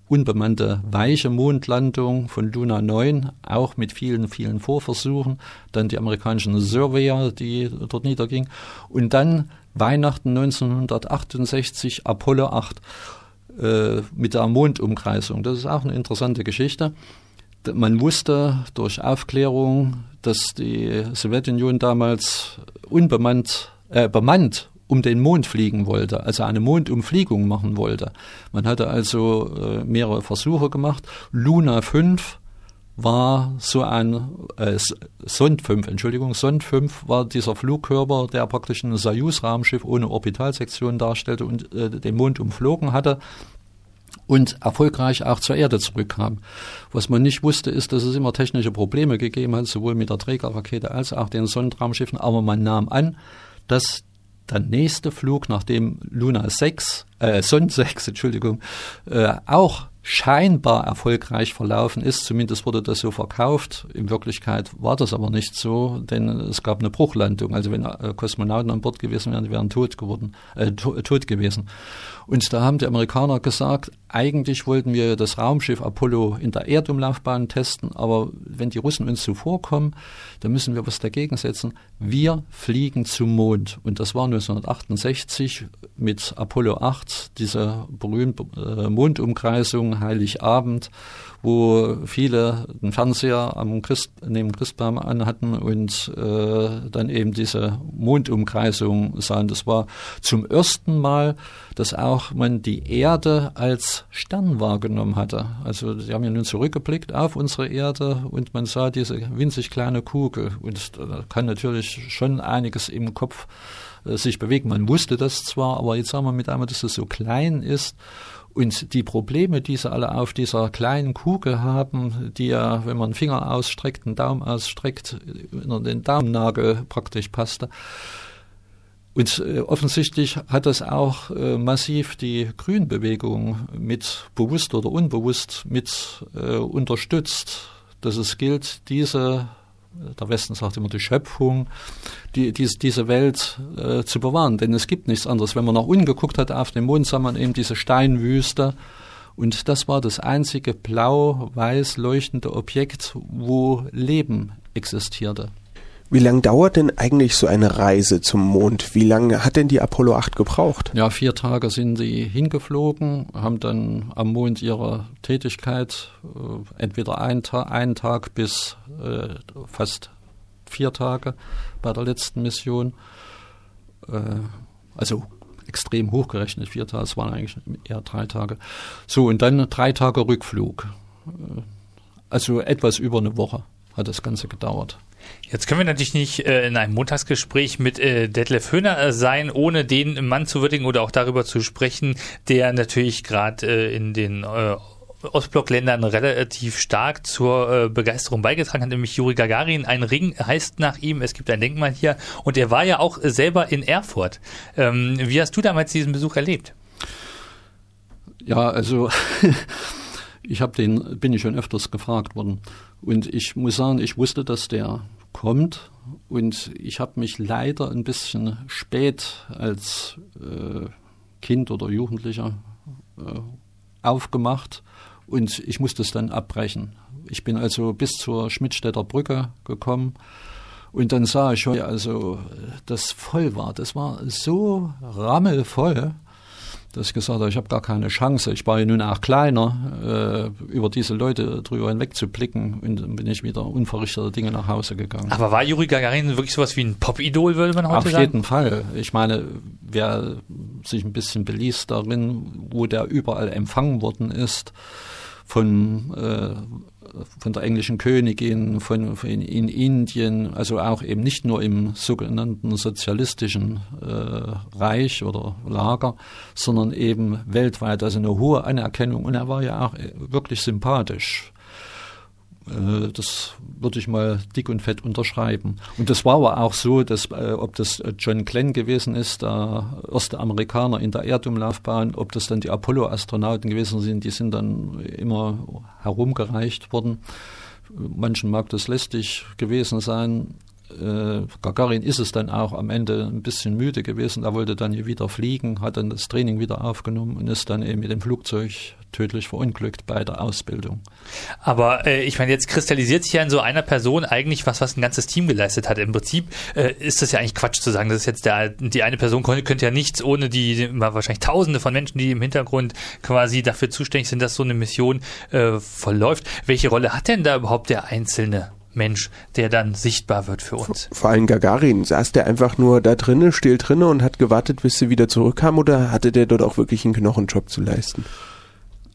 unbemannte weiche Mondlandung von Luna 9, auch mit vielen, vielen Vorversuchen, dann die amerikanischen Surveyor, die dort niederging, und dann Weihnachten 1968 Apollo 8 äh, mit der Mondumkreisung. Das ist auch eine interessante Geschichte. Man wusste durch Aufklärung, dass die Sowjetunion damals unbemannt, äh, bemannt um den Mond fliegen wollte, also eine Mondumfliegung machen wollte. Man hatte also äh, mehrere Versuche gemacht. Luna 5 war so ein äh, Sond 5, Entschuldigung, Sond 5 war dieser Flugkörper, der praktisch ein Soyuz-Raumschiff ohne Orbitalsektion darstellte und äh, den Mond umflogen hatte und erfolgreich auch zur Erde zurückkam. Was man nicht wusste, ist, dass es immer technische Probleme gegeben hat, sowohl mit der Trägerrakete als auch den Sondenraumschiffen, aber man nahm an, dass der nächste Flug, nachdem Luna 6, äh, Son 6, Entschuldigung, äh, auch scheinbar erfolgreich verlaufen ist. Zumindest wurde das so verkauft. In Wirklichkeit war das aber nicht so, denn es gab eine Bruchlandung. Also wenn äh, Kosmonauten an Bord gewesen wären, die wären tot geworden, äh, to tot gewesen. Und da haben die Amerikaner gesagt, eigentlich wollten wir das Raumschiff Apollo in der Erdumlaufbahn testen, aber wenn die Russen uns zuvorkommen, dann müssen wir was dagegen setzen. Wir fliegen zum Mond. Und das war 1968 mit Apollo 8, dieser berühmte äh, Mondumkreisung, Heiligabend, wo viele den Fernseher am Christ, neben Christbaum anhatten und äh, dann eben diese Mondumkreisung sahen. Das war zum ersten Mal, dass auch man die Erde als Stern wahrgenommen hatte. Also sie haben ja nun zurückgeblickt auf unsere Erde und man sah diese winzig kleine Kugel und da kann natürlich schon einiges im Kopf äh, sich bewegen. Man wusste das zwar, aber jetzt sagen wir mit einmal, dass es so klein ist und die Probleme, die sie alle auf dieser kleinen Kugel haben, die ja, wenn man einen Finger ausstreckt, einen Daumen ausstreckt, in den Daumennagel praktisch passte. Und äh, offensichtlich hat das auch äh, massiv die Grünbewegung mit bewusst oder unbewusst mit äh, unterstützt, dass es gilt, diese der Westen sagt immer die Schöpfung, die, die, diese Welt äh, zu bewahren. Denn es gibt nichts anderes. Wenn man nach unten geguckt hat auf den Mond, sah man eben diese Steinwüste. Und das war das einzige blau-weiß leuchtende Objekt, wo Leben existierte. Wie lange dauert denn eigentlich so eine Reise zum Mond? Wie lange hat denn die Apollo 8 gebraucht? Ja, vier Tage sind sie hingeflogen, haben dann am Mond ihre Tätigkeit, äh, entweder einen, Ta einen Tag bis äh, fast vier Tage bei der letzten Mission. Äh, also extrem hochgerechnet, vier Tage, es waren eigentlich eher drei Tage. So, und dann drei Tage Rückflug. Äh, also etwas über eine Woche hat das Ganze gedauert. Jetzt können wir natürlich nicht äh, in einem Montagsgespräch mit äh, Detlef Höhner äh, sein, ohne den Mann zu würdigen oder auch darüber zu sprechen, der natürlich gerade äh, in den äh, Ostblockländern relativ stark zur äh, Begeisterung beigetragen hat, nämlich Juri Gagarin. Ein Ring heißt nach ihm, es gibt ein Denkmal hier und er war ja auch selber in Erfurt. Ähm, wie hast du damals diesen Besuch erlebt? Ja, also ich habe den, bin ich schon öfters gefragt worden und ich muss sagen, ich wusste, dass der kommt und ich habe mich leider ein bisschen spät als äh, Kind oder Jugendlicher äh, aufgemacht und ich musste es dann abbrechen. Ich bin also bis zur Schmidtstädter Brücke gekommen und dann sah ich schon, also das voll war. Das war so rammelvoll dass ich gesagt habe, ich habe gar keine Chance. Ich war ja nun auch kleiner, äh, über diese Leute drüber hinwegzublicken und dann bin ich wieder unverrichteter Dinge nach Hause gegangen. Aber war Juri Gagarin wirklich sowas wie ein Pop-Idol, würde man heute Auf sagen? Auf jeden Fall. Ich meine, wer sich ein bisschen beliest darin, wo der überall empfangen worden ist, von äh, von der englischen Königin, von, von, in Indien, also auch eben nicht nur im sogenannten sozialistischen äh, Reich oder Lager, sondern eben weltweit, also eine hohe Anerkennung. Und er war ja auch wirklich sympathisch. Äh, das würde ich mal dick und fett unterschreiben. Und das war aber auch so, dass äh, ob das John Glenn gewesen ist, der erste Amerikaner in der Erdumlaufbahn, ob das dann die Apollo-Astronauten gewesen sind, die sind dann immer herumgereicht worden. Manchen mag das lästig gewesen sein. Äh, Gagarin ist es dann auch am Ende ein bisschen müde gewesen. Er wollte dann hier wieder fliegen, hat dann das Training wieder aufgenommen und ist dann eben mit dem Flugzeug tödlich verunglückt bei der Ausbildung. Aber äh, ich meine, jetzt kristallisiert sich ja in so einer Person eigentlich was, was ein ganzes Team geleistet hat. Im Prinzip äh, ist das ja eigentlich Quatsch zu sagen, das ist jetzt der, die eine Person könnte, könnte ja nichts ohne die wahrscheinlich Tausende von Menschen, die im Hintergrund quasi dafür zuständig sind, dass so eine Mission äh, verläuft. Welche Rolle hat denn da überhaupt der Einzelne? Mensch, der dann sichtbar wird für uns. Vor allem Gagarin, saß der einfach nur da drinnen, still drinnen und hat gewartet, bis sie wieder zurückkam oder hatte der dort auch wirklich einen Knochenjob zu leisten?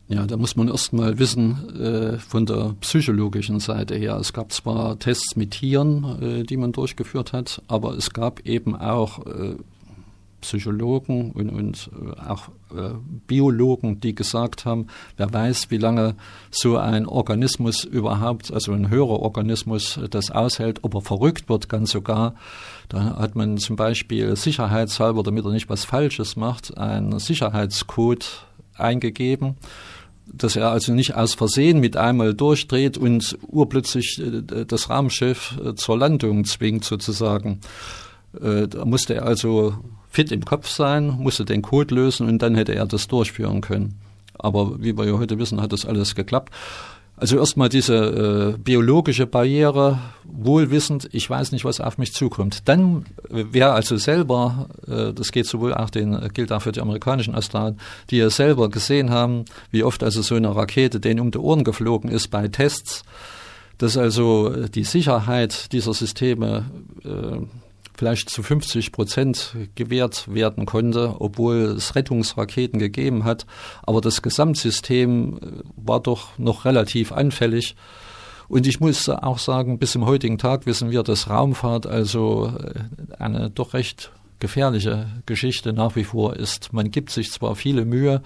Ja, da muss man erst mal wissen äh, von der psychologischen Seite her. Es gab zwar Tests mit Tieren, äh, die man durchgeführt hat, aber es gab eben auch äh, Psychologen und, und äh, auch äh, Biologen, die gesagt haben, wer weiß, wie lange so ein Organismus überhaupt, also ein höherer Organismus, das aushält, ob er verrückt wird, ganz sogar. Da hat man zum Beispiel sicherheitshalber, damit er nicht was Falsches macht, einen Sicherheitscode eingegeben dass er also nicht aus Versehen mit einmal durchdreht und urplötzlich äh, das Raumschiff äh, zur Landung zwingt sozusagen. Da musste er also fit im Kopf sein, musste den Code lösen und dann hätte er das durchführen können. Aber wie wir ja heute wissen, hat das alles geklappt. Also erstmal diese äh, biologische Barriere, wohlwissend, ich weiß nicht, was auf mich zukommt. Dann, wer also selber, äh, das geht sowohl auch den, gilt auch für die amerikanischen Astronauten, die ja selber gesehen haben, wie oft also so eine Rakete denen um die Ohren geflogen ist bei Tests, dass also die Sicherheit dieser Systeme äh, vielleicht zu 50 Prozent gewährt werden konnte, obwohl es Rettungsraketen gegeben hat. Aber das Gesamtsystem äh, war doch noch relativ anfällig. Und ich muss auch sagen, bis zum heutigen Tag wissen wir, dass Raumfahrt also äh, eine doch recht gefährliche Geschichte nach wie vor ist. Man gibt sich zwar viele Mühe,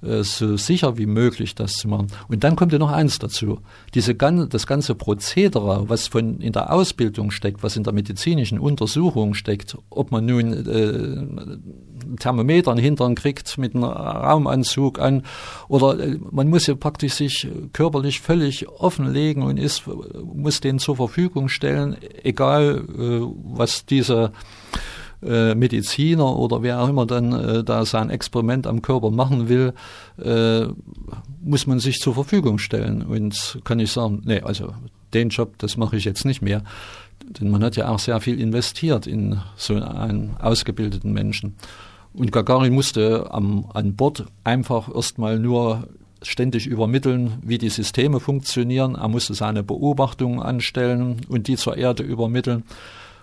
so sicher wie möglich das zu machen. Und dann kommt ja noch eins dazu. Diese ganze, das ganze Prozedere, was von in der Ausbildung steckt, was in der medizinischen Untersuchung steckt, ob man nun äh, Thermometer in den Hintern kriegt mit einem Raumanzug an oder äh, man muss ja praktisch sich körperlich völlig offenlegen und ist, muss den zur Verfügung stellen, egal äh, was diese äh, Mediziner oder wer auch immer dann äh, da sein Experiment am Körper machen will, äh, muss man sich zur Verfügung stellen. Und kann ich sagen, nee, also den Job, das mache ich jetzt nicht mehr. Denn man hat ja auch sehr viel investiert in so einen ausgebildeten Menschen. Und Gagarin musste am, an Bord einfach erstmal nur ständig übermitteln, wie die Systeme funktionieren. Er musste seine Beobachtungen anstellen und die zur Erde übermitteln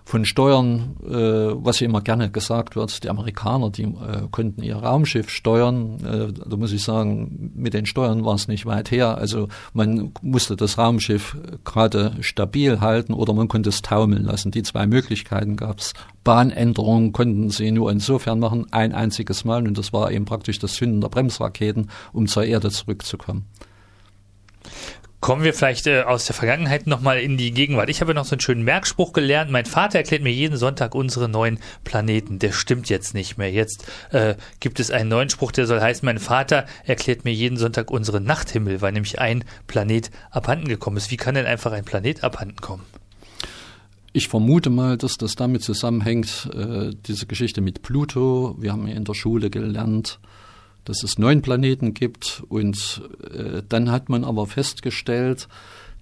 von Steuern, äh, was immer gerne gesagt wird, die Amerikaner, die äh, konnten ihr Raumschiff steuern. Äh, da muss ich sagen, mit den Steuern war es nicht weit her. Also man musste das Raumschiff gerade stabil halten oder man konnte es taumeln lassen. Die zwei Möglichkeiten gab es. Bahnänderungen konnten sie nur insofern machen, ein einziges Mal, und das war eben praktisch das Zünden der Bremsraketen, um zur Erde zurückzukommen. Kommen wir vielleicht äh, aus der Vergangenheit nochmal in die Gegenwart. Ich habe noch so einen schönen Merkspruch gelernt. Mein Vater erklärt mir jeden Sonntag unsere neuen Planeten. Der stimmt jetzt nicht mehr. Jetzt äh, gibt es einen neuen Spruch, der soll heißen, mein Vater erklärt mir jeden Sonntag unseren Nachthimmel, weil nämlich ein Planet abhanden gekommen ist. Wie kann denn einfach ein Planet abhanden kommen? Ich vermute mal, dass das damit zusammenhängt, äh, diese Geschichte mit Pluto. Wir haben ja in der Schule gelernt, dass es neun Planeten gibt und äh, dann hat man aber festgestellt,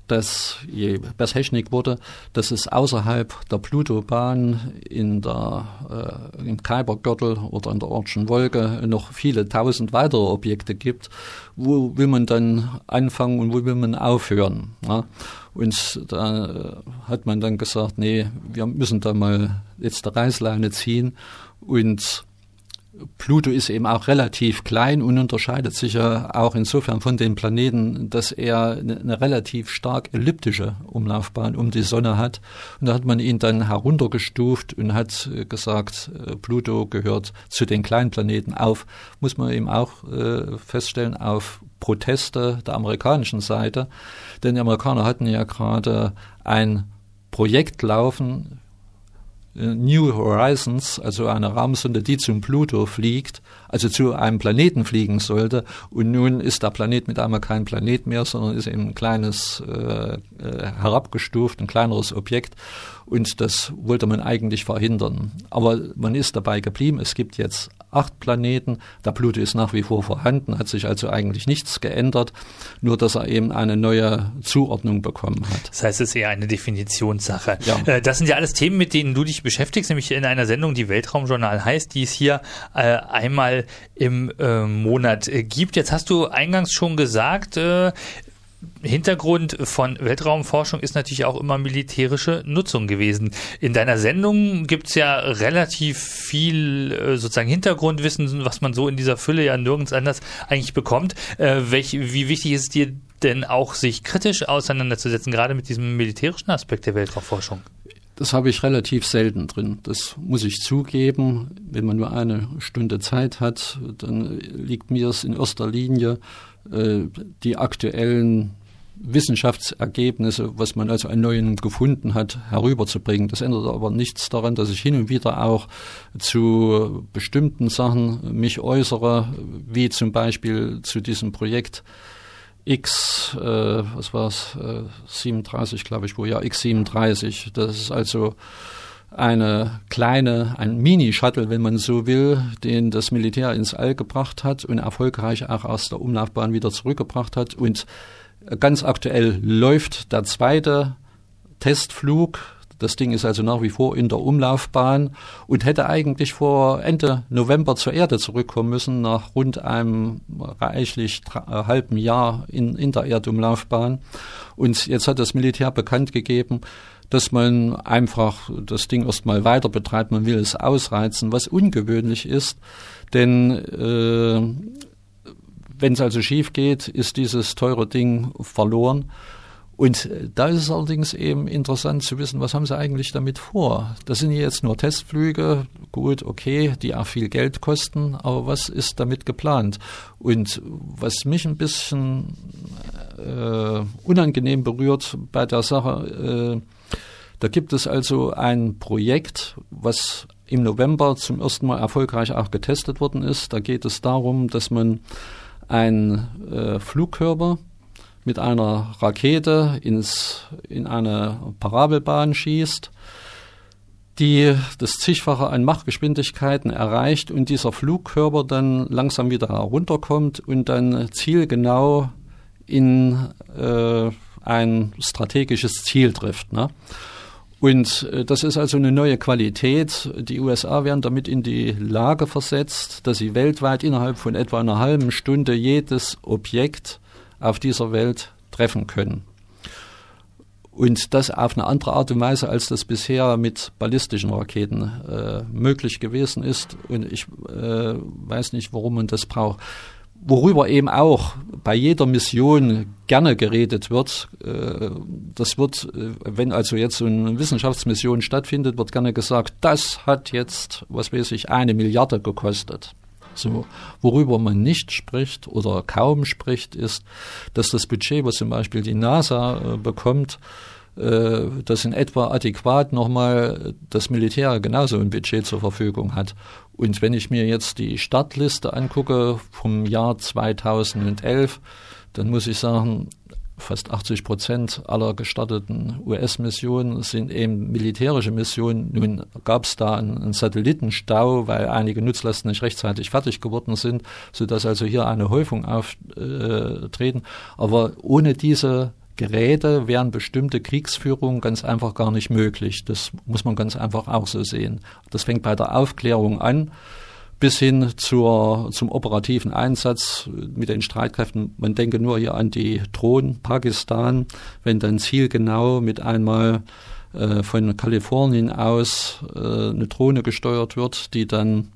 dass je besser Technik wurde, dass es außerhalb der Plutobahn in der, äh, im Kuipergürtel oder in der Ortschen Wolke noch viele tausend weitere Objekte gibt. Wo will man dann anfangen und wo will man aufhören? Ja? Und da äh, hat man dann gesagt, nee, wir müssen da mal jetzt der Reißleine ziehen und Pluto ist eben auch relativ klein und unterscheidet sich ja auch insofern von den Planeten, dass er eine relativ stark elliptische Umlaufbahn um die Sonne hat. Und da hat man ihn dann heruntergestuft und hat gesagt, äh, Pluto gehört zu den kleinen Planeten auf, muss man eben auch äh, feststellen, auf Proteste der amerikanischen Seite. Denn die Amerikaner hatten ja gerade ein Projekt laufen New Horizons, also eine Raumsonde, die zum Pluto fliegt, also zu einem Planeten fliegen sollte. Und nun ist der Planet mit einmal kein Planet mehr, sondern ist eben ein kleines, äh, äh, herabgestuft, ein kleineres Objekt. Und das wollte man eigentlich verhindern. Aber man ist dabei geblieben. Es gibt jetzt acht Planeten. Der Pluto ist nach wie vor vorhanden, hat sich also eigentlich nichts geändert, nur dass er eben eine neue Zuordnung bekommen hat. Das heißt, es ist eher eine Definitionssache. Ja. Äh, das sind ja alles Themen, mit denen du dich beschäftigst, nämlich in einer Sendung, die Weltraumjournal heißt, die es hier äh, einmal im äh, Monat gibt. Jetzt hast du eingangs schon gesagt, Hintergrund von Weltraumforschung ist natürlich auch immer militärische Nutzung gewesen. In deiner Sendung gibt es ja relativ viel äh, sozusagen Hintergrundwissen, was man so in dieser Fülle ja nirgends anders eigentlich bekommt. Äh, wie wichtig ist es dir denn auch, sich kritisch auseinanderzusetzen, gerade mit diesem militärischen Aspekt der Weltraumforschung? Das habe ich relativ selten drin. Das muss ich zugeben. Wenn man nur eine Stunde Zeit hat, dann liegt mir es in erster Linie, die aktuellen Wissenschaftsergebnisse, was man also an neuen gefunden hat, herüberzubringen. Das ändert aber nichts daran, dass ich hin und wieder auch zu bestimmten Sachen mich äußere, wie zum Beispiel zu diesem Projekt X, äh, was war es, äh, 37, glaube ich, wo ja X37. Das ist also eine kleine, ein Mini-Shuttle, wenn man so will, den das Militär ins All gebracht hat und erfolgreich auch aus der Umlaufbahn wieder zurückgebracht hat und Ganz aktuell läuft der zweite Testflug. Das Ding ist also nach wie vor in der Umlaufbahn und hätte eigentlich vor Ende November zur Erde zurückkommen müssen, nach rund einem reichlich äh, halben Jahr in, in der Erdumlaufbahn. Und jetzt hat das Militär bekannt gegeben, dass man einfach das Ding erstmal weiter betreibt, man will es ausreizen, was ungewöhnlich ist, denn äh, wenn es also schief geht, ist dieses teure Ding verloren. Und da ist es allerdings eben interessant zu wissen, was haben sie eigentlich damit vor? Das sind jetzt nur Testflüge, gut, okay, die auch viel Geld kosten, aber was ist damit geplant? Und was mich ein bisschen äh, unangenehm berührt bei der Sache, äh, da gibt es also ein Projekt, was im November zum ersten Mal erfolgreich auch getestet worden ist. Da geht es darum, dass man ein äh, Flugkörper mit einer Rakete ins, in eine Parabelbahn schießt, die das zigfache an Machgeschwindigkeiten erreicht und dieser Flugkörper dann langsam wieder herunterkommt und dann zielgenau in äh, ein strategisches Ziel trifft. Ne? Und äh, das ist also eine neue Qualität. Die USA werden damit in die Lage versetzt, dass sie weltweit innerhalb von etwa einer halben Stunde jedes Objekt auf dieser Welt treffen können. Und das auf eine andere Art und Weise, als das bisher mit ballistischen Raketen äh, möglich gewesen ist. Und ich äh, weiß nicht, warum man das braucht worüber eben auch bei jeder Mission gerne geredet wird, äh, das wird, äh, wenn also jetzt so eine Wissenschaftsmission stattfindet, wird gerne gesagt, das hat jetzt, was weiß ich, eine Milliarde gekostet. So, worüber man nicht spricht oder kaum spricht, ist, dass das Budget, was zum Beispiel die NASA äh, bekommt, äh, das in etwa adäquat nochmal das Militär genauso ein Budget zur Verfügung hat. Und wenn ich mir jetzt die Startliste angucke vom Jahr 2011, dann muss ich sagen, fast 80 Prozent aller gestarteten US-Missionen sind eben militärische Missionen. Nun gab es da einen, Satellitenstau, weil einige Nutzlasten nicht rechtzeitig fertig geworden sind, sodass also hier eine Häufung auftreten. Aber ohne diese Geräte wären bestimmte Kriegsführungen ganz einfach gar nicht möglich. Das muss man ganz einfach auch so sehen. Das fängt bei der Aufklärung an bis hin zur, zum operativen Einsatz mit den Streitkräften. Man denke nur hier an die Drohnen Pakistan, wenn dann zielgenau mit einmal äh, von Kalifornien aus äh, eine Drohne gesteuert wird, die dann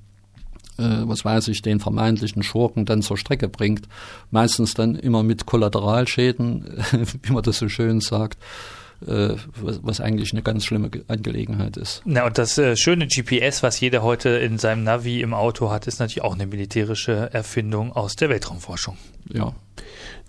was weiß ich, den vermeintlichen Schurken dann zur Strecke bringt. Meistens dann immer mit Kollateralschäden, wie man das so schön sagt. Äh, was, was, eigentlich eine ganz schlimme Angelegenheit ist. Na, und das äh, schöne GPS, was jeder heute in seinem Navi im Auto hat, ist natürlich auch eine militärische Erfindung aus der Weltraumforschung. Ja.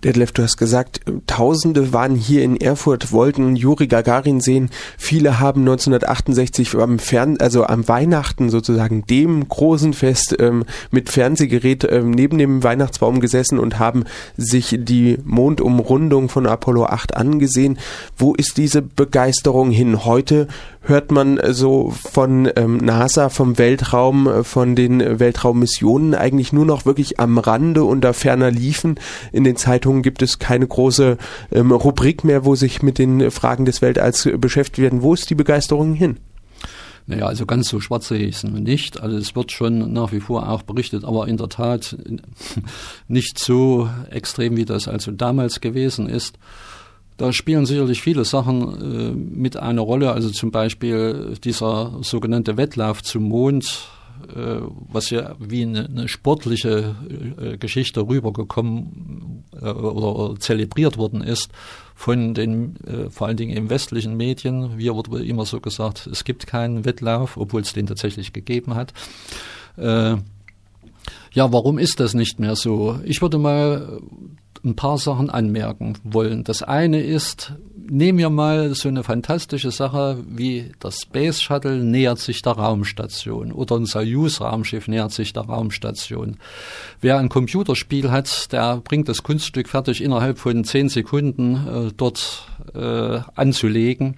Detlef, du hast gesagt, Tausende waren hier in Erfurt, wollten Juri Gagarin sehen. Viele haben 1968 am Fern, also am Weihnachten sozusagen, dem großen Fest ähm, mit Fernsehgerät ähm, neben dem Weihnachtsbaum gesessen und haben sich die Mondumrundung von Apollo 8 angesehen. Wo ist diese Begeisterung hin? Heute hört man so von ähm, NASA, vom Weltraum, äh, von den Weltraummissionen eigentlich nur noch wirklich am Rande und da ferner liefen in den Zeitungen Zeitungen gibt es keine große ähm, Rubrik mehr, wo sich mit den Fragen des Weltalls beschäftigt werden. Wo ist die Begeisterung hin? Naja, also ganz so schwarz sehe ich es nicht. Also es wird schon nach wie vor auch berichtet, aber in der Tat nicht so extrem, wie das also damals gewesen ist. Da spielen sicherlich viele Sachen äh, mit einer Rolle, also zum Beispiel dieser sogenannte Wettlauf zum Mond, äh, was ja wie eine, eine sportliche äh, Geschichte rübergekommen äh, oder, zelebriert worden ist von den vor allen Dingen im westlichen Medien. Wir wurde immer so gesagt, es gibt keinen Wettlauf, obwohl es den tatsächlich gegeben hat. ja, warum ist das nicht mehr so? Ich würde mal ein paar Sachen anmerken wollen. Das eine ist, nehmen wir mal so eine fantastische Sache wie das Space Shuttle nähert sich der Raumstation oder ein Soyuz-Raumschiff nähert sich der Raumstation. Wer ein Computerspiel hat, der bringt das Kunststück fertig, innerhalb von zehn Sekunden äh, dort äh, anzulegen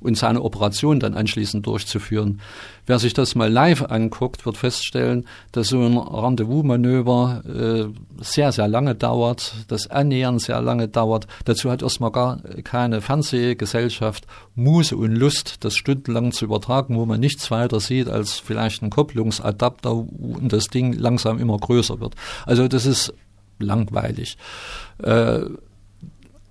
und seine Operation dann anschließend durchzuführen. Wer sich das mal live anguckt, wird feststellen, dass so ein Rendezvous-Manöver äh, sehr, sehr lange dauert, das Annähern sehr lange dauert. Dazu hat erstmal gar keine Fernsehgesellschaft Muße und Lust, das stundenlang zu übertragen, wo man nichts weiter sieht als vielleicht ein Kopplungsadapter und das Ding langsam immer größer wird. Also das ist langweilig. Äh,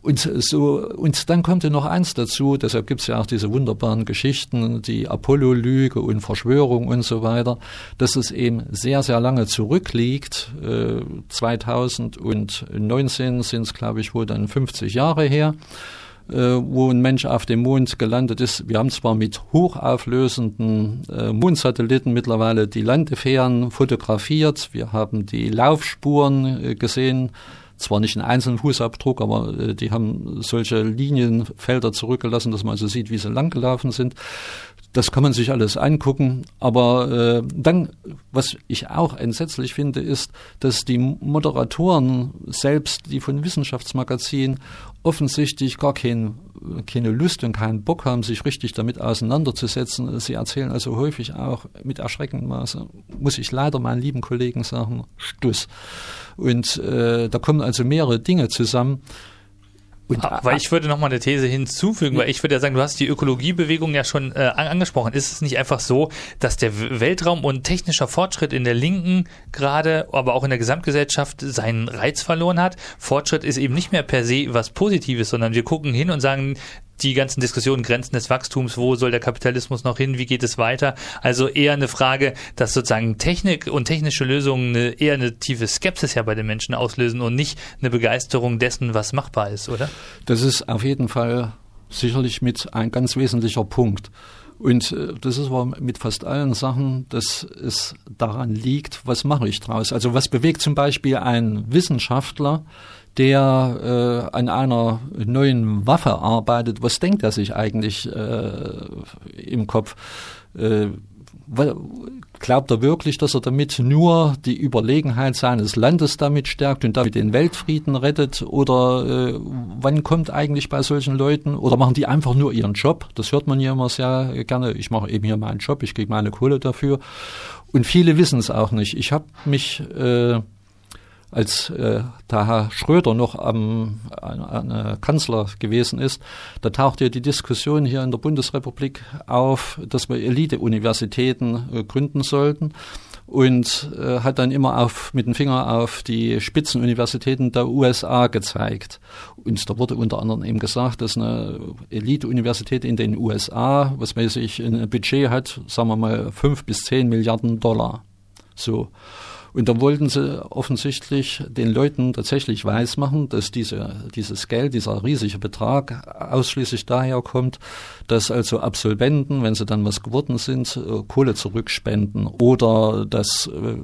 und so, und dann kommt ja noch eins dazu, deshalb gibt es ja auch diese wunderbaren Geschichten, die Apollo-Lüge und Verschwörung und so weiter, dass es eben sehr, sehr lange zurückliegt. Äh, 2019 sind es, glaube ich, wohl dann 50 Jahre her äh, wo ein Mensch auf dem Mond gelandet ist. Wir haben zwar mit hochauflösenden äh, Mondsatelliten mittlerweile die Landefähren fotografiert, wir haben die Laufspuren äh, gesehen, zwar nicht einen einzelnen Fußabdruck, aber äh, die haben solche Linienfelder zurückgelassen, dass man also sieht, wie sie langgelaufen sind. Das kann man sich alles angucken. Aber äh, dann, was ich auch entsetzlich finde, ist, dass die Moderatoren selbst, die von Wissenschaftsmagazinen, offensichtlich gar kein, keine Lust und keinen Bock haben, sich richtig damit auseinanderzusetzen. Sie erzählen also häufig auch mit erschreckendem Maße, muss ich leider meinen lieben Kollegen sagen, Stuss. Und äh, da kommen also mehrere Dinge zusammen. Und, weil ich würde noch mal eine These hinzufügen, weil ich würde ja sagen, du hast die Ökologiebewegung ja schon äh, angesprochen. Ist es nicht einfach so, dass der Weltraum und technischer Fortschritt in der Linken gerade, aber auch in der Gesamtgesellschaft seinen Reiz verloren hat? Fortschritt ist eben nicht mehr per se was Positives, sondern wir gucken hin und sagen, die ganzen Diskussionen, Grenzen des Wachstums, wo soll der Kapitalismus noch hin, wie geht es weiter? Also eher eine Frage, dass sozusagen Technik und technische Lösungen eine, eher eine tiefe Skepsis ja bei den Menschen auslösen und nicht eine Begeisterung dessen, was machbar ist, oder? Das ist auf jeden Fall sicherlich mit ein ganz wesentlicher Punkt. Und äh, das ist aber mit fast allen Sachen, dass es daran liegt, was mache ich draus? Also was bewegt zum Beispiel ein Wissenschaftler, der äh, an einer neuen Waffe arbeitet? Was denkt er sich eigentlich äh, im Kopf? Äh, Glaubt er wirklich, dass er damit nur die Überlegenheit seines Landes damit stärkt und damit den Weltfrieden rettet? Oder äh, wann kommt eigentlich bei solchen Leuten? Oder machen die einfach nur ihren Job? Das hört man ja immer sehr gerne. Ich mache eben hier meinen Job, ich kriege meine Kohle dafür. Und viele wissen es auch nicht. Ich habe mich äh, als äh, der Herr Schröder noch am an, an Kanzler gewesen ist, da tauchte ja die Diskussion hier in der Bundesrepublik auf, dass wir Elite-Universitäten äh, gründen sollten und äh, hat dann immer auf, mit dem Finger auf die Spitzenuniversitäten der USA gezeigt. Und da wurde unter anderem eben gesagt, dass eine Elite-Universität in den USA, was ich, ein Budget hat, sagen wir mal, fünf bis zehn Milliarden Dollar. So. Und da wollten sie offensichtlich den Leuten tatsächlich weismachen, dass diese, dieses Geld, dieser riesige Betrag ausschließlich daher kommt, dass also Absolventen, wenn sie dann was geworden sind, äh, Kohle zurückspenden oder dass äh,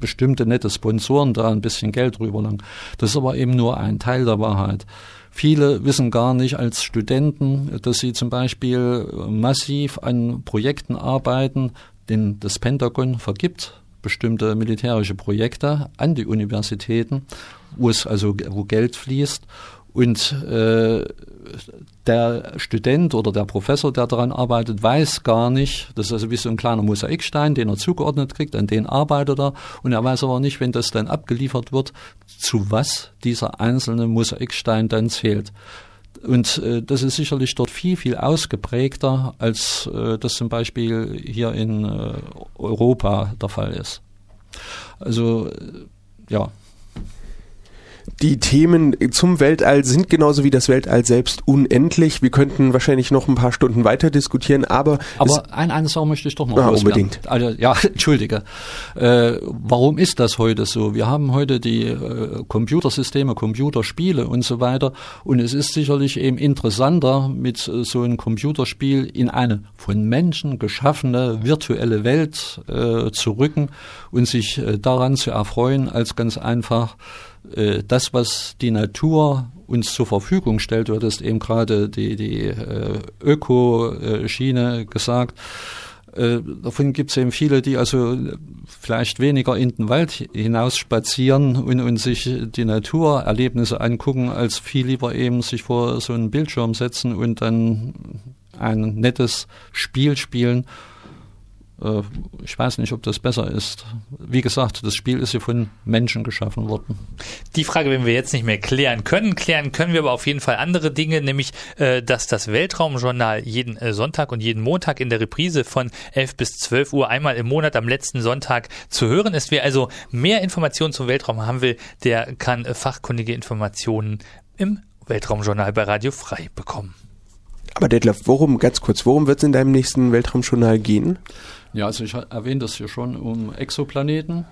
bestimmte nette Sponsoren da ein bisschen Geld rüberlangen. Das ist aber eben nur ein Teil der Wahrheit. Viele wissen gar nicht als Studenten, dass sie zum Beispiel massiv an Projekten arbeiten, den das Pentagon vergibt bestimmte militärische Projekte an die Universitäten, wo es also wo Geld fließt und äh, der Student oder der Professor, der daran arbeitet, weiß gar nicht, das ist also wie so ein kleiner Mosaikstein, den er zugeordnet kriegt, an den arbeitet er und er weiß aber nicht, wenn das dann abgeliefert wird, zu was dieser einzelne Mosaikstein dann zählt. Und äh, das ist sicherlich dort viel, viel ausgeprägter, als äh, das zum Beispiel hier in äh, Europa der Fall ist. Also, äh, ja. Die Themen zum Weltall sind genauso wie das Weltall selbst unendlich. Wir könnten wahrscheinlich noch ein paar Stunden weiter diskutieren, aber. Aber ein, eine Sache möchte ich doch noch ah, unbedingt. Also, ja, entschuldige. Äh, warum ist das heute so? Wir haben heute die äh, Computersysteme, Computerspiele und so weiter. Und es ist sicherlich eben interessanter, mit äh, so einem Computerspiel in eine von Menschen geschaffene virtuelle Welt äh, zu rücken und sich äh, daran zu erfreuen, als ganz einfach äh, das, was die Natur uns zur Verfügung stellt, du hattest eben gerade die, die äh, Ökoschiene gesagt, äh, davon gibt es eben viele, die also vielleicht weniger in den Wald hinaus spazieren und, und sich die Naturerlebnisse angucken, als viel lieber eben sich vor so einen Bildschirm setzen und dann ein nettes Spiel spielen ich weiß nicht, ob das besser ist. Wie gesagt, das Spiel ist ja von Menschen geschaffen worden. Die Frage werden wir jetzt nicht mehr klären können. Klären können wir aber auf jeden Fall andere Dinge, nämlich, äh, dass das Weltraumjournal jeden äh, Sonntag und jeden Montag in der Reprise von 11 bis 12 Uhr einmal im Monat am letzten Sonntag zu hören ist. Wer also mehr Informationen zum Weltraum haben will, der kann fachkundige Informationen im Weltraumjournal bei Radio Frei bekommen. Aber Detlef, worum, ganz kurz, worum wird es in deinem nächsten Weltraumjournal gehen? Ja, also ich erwähne das hier schon um Exoplaneten.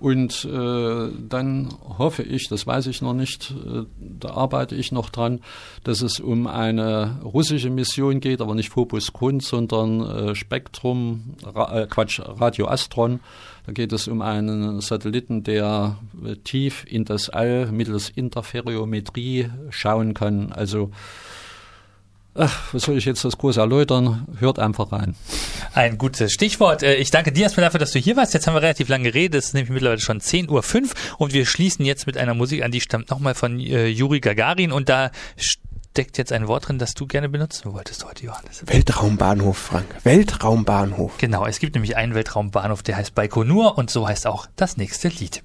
Und äh, dann hoffe ich, das weiß ich noch nicht, äh, da arbeite ich noch dran, dass es um eine russische Mission geht, aber nicht Phobos Grund, sondern äh, Spektrum, Ra äh, Quatsch, Radio Astron. Da geht es um einen Satelliten, der äh, tief in das All mittels Interferometrie schauen kann. Also Ach, was soll ich jetzt das groß erläutern? Hört einfach rein. Ein gutes Stichwort. Äh, ich danke dir erstmal dafür, dass du hier warst. Jetzt haben wir relativ lange geredet. Es ist nämlich mittlerweile schon 10.05 Uhr und wir schließen jetzt mit einer Musik an, die stammt nochmal von äh, Juri Gagarin und da steckt jetzt ein Wort drin, das du gerne benutzen wolltest heute, Johannes. Weltraumbahnhof, Frank. Weltraumbahnhof. Genau, es gibt nämlich einen Weltraumbahnhof, der heißt Baikonur und so heißt auch das nächste Lied.